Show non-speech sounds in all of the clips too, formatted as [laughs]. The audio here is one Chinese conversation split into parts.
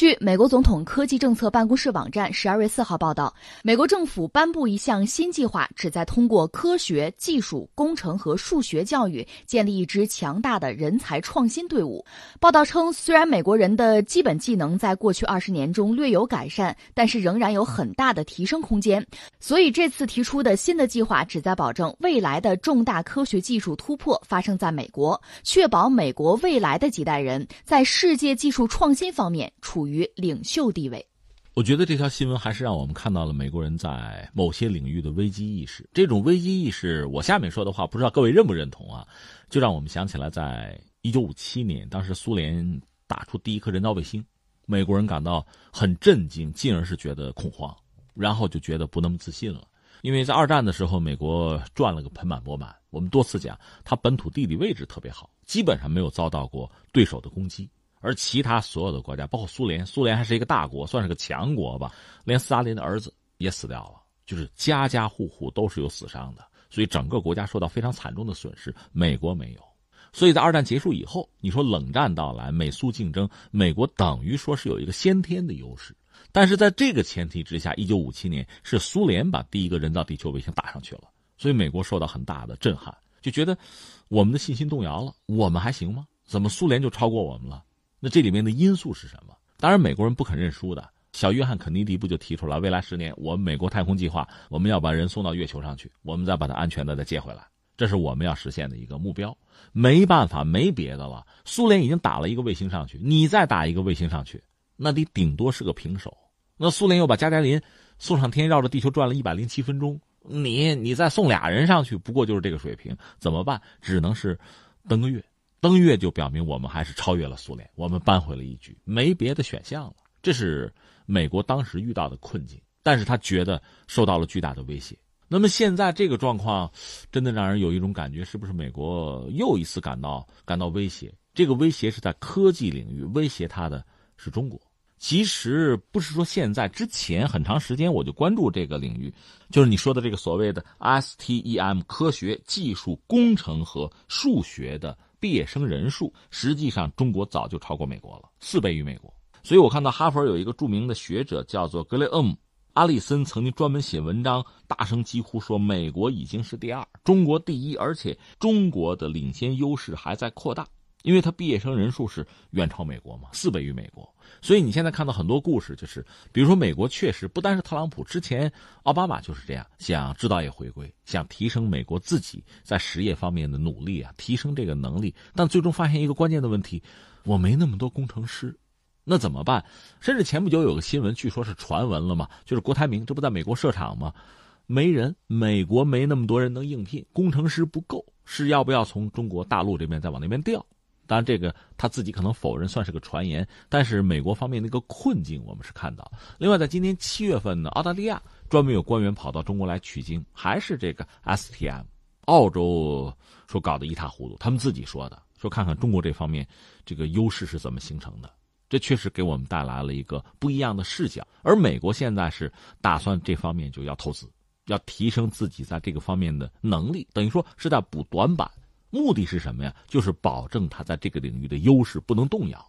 据美国总统科技政策办公室网站十二月四号报道，美国政府颁布一项新计划，旨在通过科学技术、工程和数学教育，建立一支强大的人才创新队伍。报道称，虽然美国人的基本技能在过去二十年中略有改善，但是仍然有很大的提升空间。所以，这次提出的新的计划旨在保证未来的重大科学技术突破发生在美国，确保美国未来的几代人在世界技术创新方面处。于于领袖地位，我觉得这条新闻还是让我们看到了美国人在某些领域的危机意识。这种危机意识，我下面说的话不知道各位认不认同啊？就让我们想起来，在一九五七年，当时苏联打出第一颗人造卫星，美国人感到很震惊，进而是觉得恐慌，然后就觉得不那么自信了。因为在二战的时候，美国赚了个盆满钵满。我们多次讲，它本土地理位置特别好，基本上没有遭到过对手的攻击。而其他所有的国家，包括苏联，苏联还是一个大国，算是个强国吧。连斯大林的儿子也死掉了，就是家家户户都是有死伤的，所以整个国家受到非常惨重的损失。美国没有，所以在二战结束以后，你说冷战到来，美苏竞争，美国等于说是有一个先天的优势。但是在这个前提之下，一九五七年是苏联把第一个人造地球卫星打上去了，所以美国受到很大的震撼，就觉得我们的信心动摇了，我们还行吗？怎么苏联就超过我们了？那这里面的因素是什么？当然，美国人不肯认输的。小约翰·肯尼迪不就提出了未来十年，我们美国太空计划，我们要把人送到月球上去，我们再把它安全的再接回来，这是我们要实现的一个目标。没办法，没别的了。苏联已经打了一个卫星上去，你再打一个卫星上去，那你顶多是个平手。那苏联又把加加林送上天，绕着地球转了一百零七分钟，你你再送俩人上去，不过就是这个水平，怎么办？只能是登个月。登月就表明我们还是超越了苏联，我们扳回了一局，没别的选项了。这是美国当时遇到的困境，但是他觉得受到了巨大的威胁。那么现在这个状况，真的让人有一种感觉，是不是美国又一次感到感到威胁？这个威胁是在科技领域威胁他的是中国。其实不是说现在，之前很长时间我就关注这个领域，就是你说的这个所谓的 STEM 科学技术工程和数学的。毕业生人数实际上，中国早就超过美国了，四倍于美国。所以我看到哈佛有一个著名的学者叫做格雷厄姆·阿里森，曾经专门写文章，大声疾呼说：“美国已经是第二，中国第一，而且中国的领先优势还在扩大。”因为他毕业生人数是远超美国嘛，四倍于美国，所以你现在看到很多故事，就是比如说美国确实不单是特朗普，之前奥巴马就是这样，想制造业回归，想提升美国自己在实业方面的努力啊，提升这个能力，但最终发现一个关键的问题，我没那么多工程师，那怎么办？甚至前不久有个新闻，据说是传闻了嘛，就是郭台铭这不在美国设厂吗？没人，美国没那么多人能应聘，工程师不够，是要不要从中国大陆这边再往那边调？当然，这个他自己可能否认，算是个传言。但是美国方面那个困境，我们是看到。另外，在今年七月份呢，澳大利亚专门有官员跑到中国来取经，还是这个 STM。澳洲说搞得一塌糊涂，他们自己说的，说看看中国这方面这个优势是怎么形成的。这确实给我们带来了一个不一样的视角。而美国现在是打算这方面就要投资，要提升自己在这个方面的能力，等于说是在补短板。目的是什么呀？就是保证他在这个领域的优势不能动摇。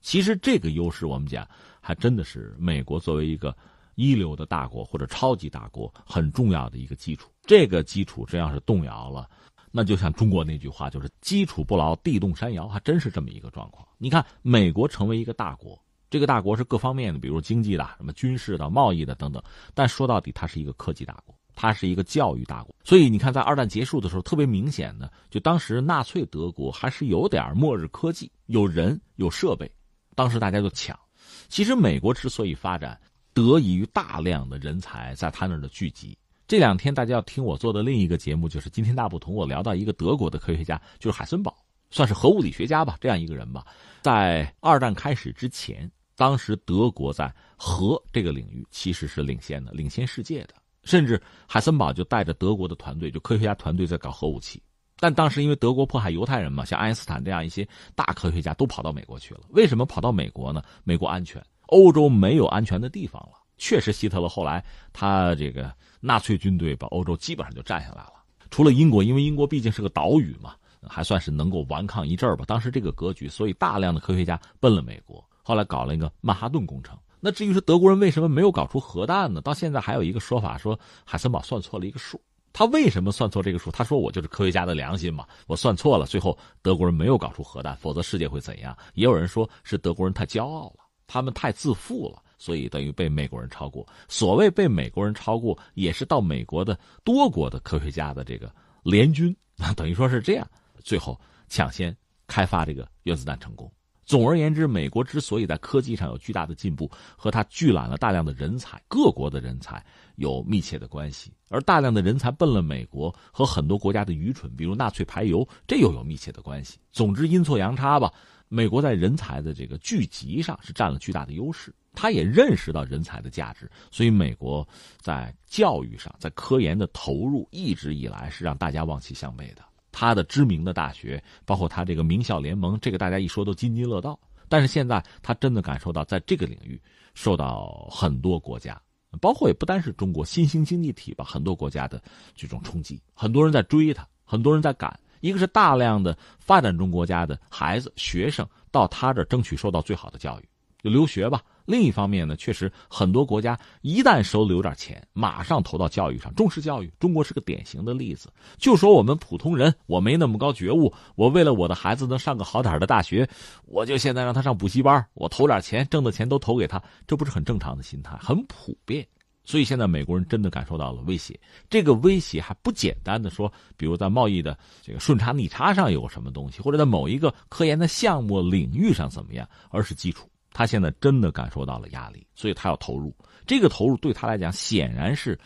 其实这个优势，我们讲还真的是美国作为一个一流的大国或者超级大国很重要的一个基础。这个基础真要是动摇了，那就像中国那句话，就是“基础不牢，地动山摇”，还真是这么一个状况。你看，美国成为一个大国，这个大国是各方面的，比如经济的、什么军事的、贸易的等等，但说到底，它是一个科技大国。它是一个教育大国，所以你看，在二战结束的时候，特别明显的，就当时纳粹德国还是有点末日科技，有人有设备，当时大家就抢。其实美国之所以发展，得益于大量的人才在他那儿的聚集。这两天大家要听我做的另一个节目，就是《今天大不同》，我聊到一个德国的科学家，就是海森堡，算是核物理学家吧，这样一个人吧。在二战开始之前，当时德国在核这个领域其实是领先的，领先世界的。甚至海森堡就带着德国的团队，就科学家团队在搞核武器，但当时因为德国迫害犹太人嘛，像爱因斯坦这样一些大科学家都跑到美国去了。为什么跑到美国呢？美国安全，欧洲没有安全的地方了。确实，希特勒后来他这个纳粹军队把欧洲基本上就占下来了，除了英国，因为英国毕竟是个岛屿嘛，还算是能够顽抗一阵儿吧。当时这个格局，所以大量的科学家奔了美国。后来搞了一个曼哈顿工程。那至于说德国人为什么没有搞出核弹呢？到现在还有一个说法说海森堡算错了一个数。他为什么算错这个数？他说我就是科学家的良心嘛，我算错了，最后德国人没有搞出核弹，否则世界会怎样？也有人说是德国人太骄傲了，他们太自负了，所以等于被美国人超过。所谓被美国人超过，也是到美国的多国的科学家的这个联军，[laughs] 等于说是这样，最后抢先开发这个原子弹成功。总而言之，美国之所以在科技上有巨大的进步，和它聚揽了大量的人才，各国的人才有密切的关系。而大量的人才奔了美国，和很多国家的愚蠢，比如纳粹排犹，这又有密切的关系。总之，阴错阳差吧，美国在人才的这个聚集上是占了巨大的优势。他也认识到人才的价值，所以美国在教育上，在科研的投入一直以来是让大家望其项背的。他的知名的大学，包括他这个名校联盟，这个大家一说都津津乐道。但是现在他真的感受到，在这个领域受到很多国家，包括也不单是中国新兴经济体吧，很多国家的这种冲击。很多人在追他，很多人在赶。一个是大量的发展中国家的孩子、学生到他这争取受到最好的教育，就留学吧。另一方面呢，确实很多国家一旦手里有点钱，马上投到教育上，重视教育。中国是个典型的例子。就说我们普通人，我没那么高觉悟，我为了我的孩子能上个好点的大学，我就现在让他上补习班，我投点钱，挣的钱都投给他，这不是很正常的心态，很普遍。所以现在美国人真的感受到了威胁，这个威胁还不简单的说，比如在贸易的这个顺差逆差上有什么东西，或者在某一个科研的项目领域上怎么样，而是基础。他现在真的感受到了压力，所以他要投入。这个投入对他来讲显然是，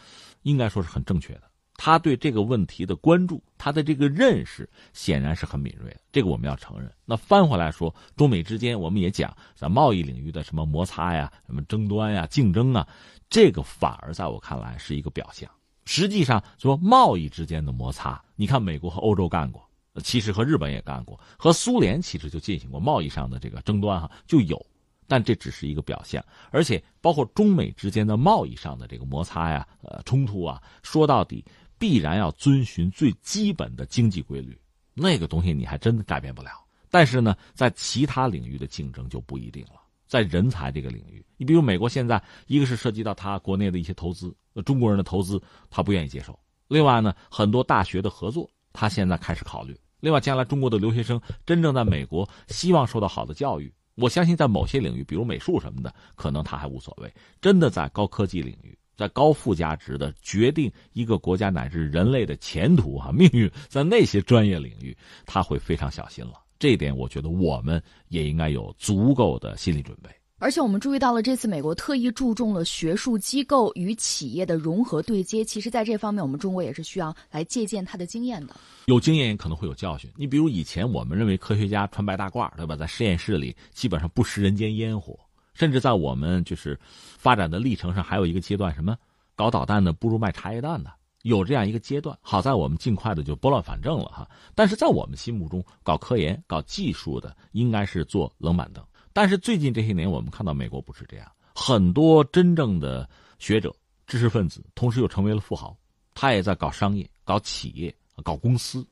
应该说是很正确的。他对这个问题的关注，他的这个认识显然是很敏锐的。这个我们要承认。那翻回来说，中美之间我们也讲在贸易领域的什么摩擦呀、什么争端呀、竞争啊，这个反而在我看来是一个表象。实际上说贸易之间的摩擦，你看美国和欧洲干过，其实和日本也干过，和苏联其实就进行过贸易上的这个争端哈，就有。但这只是一个表象，而且包括中美之间的贸易上的这个摩擦呀、呃冲突啊，说到底必然要遵循最基本的经济规律，那个东西你还真的改变不了。但是呢，在其他领域的竞争就不一定了，在人才这个领域，你比如美国现在，一个是涉及到他国内的一些投资，中国人的投资他不愿意接受；另外呢，很多大学的合作，他现在开始考虑；另外，将来中国的留学生真正在美国希望受到好的教育。我相信，在某些领域，比如美术什么的，可能他还无所谓。真的在高科技领域，在高附加值的决定一个国家乃至人类的前途啊 [laughs] 命运，在那些专业领域，他会非常小心了。这一点，我觉得我们也应该有足够的心理准备。而且我们注意到了，这次美国特意注重了学术机构与企业的融合对接。其实，在这方面，我们中国也是需要来借鉴他的经验的。有经验也可能会有教训。你比如以前我们认为科学家穿白大褂，对吧？在实验室里基本上不食人间烟火，甚至在我们就是发展的历程上，还有一个阶段，什么搞导弹的不如卖茶叶蛋的，有这样一个阶段。好在我们尽快的就拨乱反正了哈。但是在我们心目中，搞科研、搞技术的应该是坐冷板凳。但是最近这些年，我们看到美国不是这样，很多真正的学者、知识分子，同时又成为了富豪。他也在搞商业、搞企业、搞公司，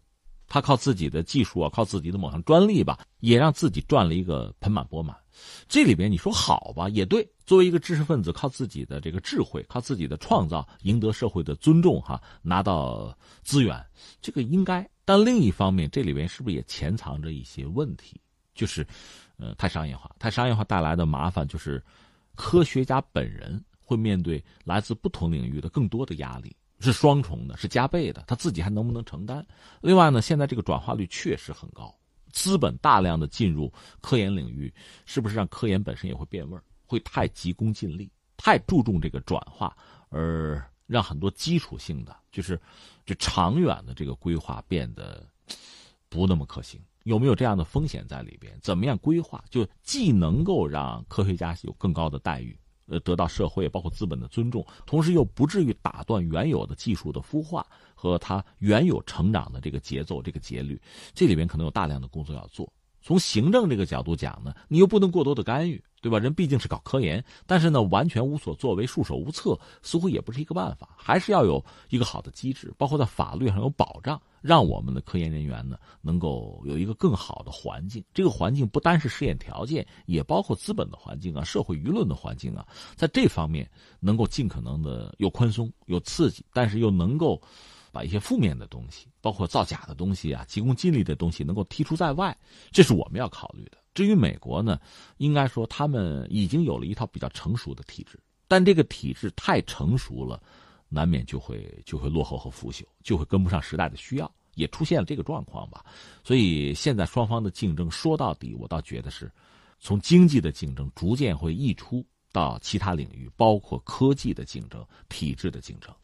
他靠自己的技术啊，靠自己的某项专利吧，也让自己赚了一个盆满钵满。这里边你说好吧，也对。作为一个知识分子，靠自己的这个智慧，靠自己的创造，赢得社会的尊重，哈，拿到资源，这个应该。但另一方面，这里边是不是也潜藏着一些问题？就是。呃，太商业化，太商业化带来的麻烦就是，科学家本人会面对来自不同领域的更多的压力，是双重的，是加倍的。他自己还能不能承担？另外呢，现在这个转化率确实很高，资本大量的进入科研领域，是不是让科研本身也会变味儿？会太急功近利，太注重这个转化，而让很多基础性的，就是就长远的这个规划变得不那么可行。有没有这样的风险在里边？怎么样规划？就既能够让科学家有更高的待遇，呃，得到社会包括资本的尊重，同时又不至于打断原有的技术的孵化和它原有成长的这个节奏、这个节律。这里边可能有大量的工作要做。从行政这个角度讲呢，你又不能过多的干预，对吧？人毕竟是搞科研，但是呢，完全无所作为、束手无策，似乎也不是一个办法。还是要有一个好的机制，包括在法律上有保障。让我们的科研人员呢能够有一个更好的环境。这个环境不单是试验条件，也包括资本的环境啊、社会舆论的环境啊，在这方面能够尽可能的又宽松、又刺激，但是又能够把一些负面的东西，包括造假的东西啊、急功近利的东西能够剔除在外，这是我们要考虑的。至于美国呢，应该说他们已经有了一套比较成熟的体制，但这个体制太成熟了。难免就会就会落后和腐朽，就会跟不上时代的需要，也出现了这个状况吧。所以现在双方的竞争，说到底，我倒觉得是，从经济的竞争逐渐会溢出到其他领域，包括科技的竞争、体制的竞争。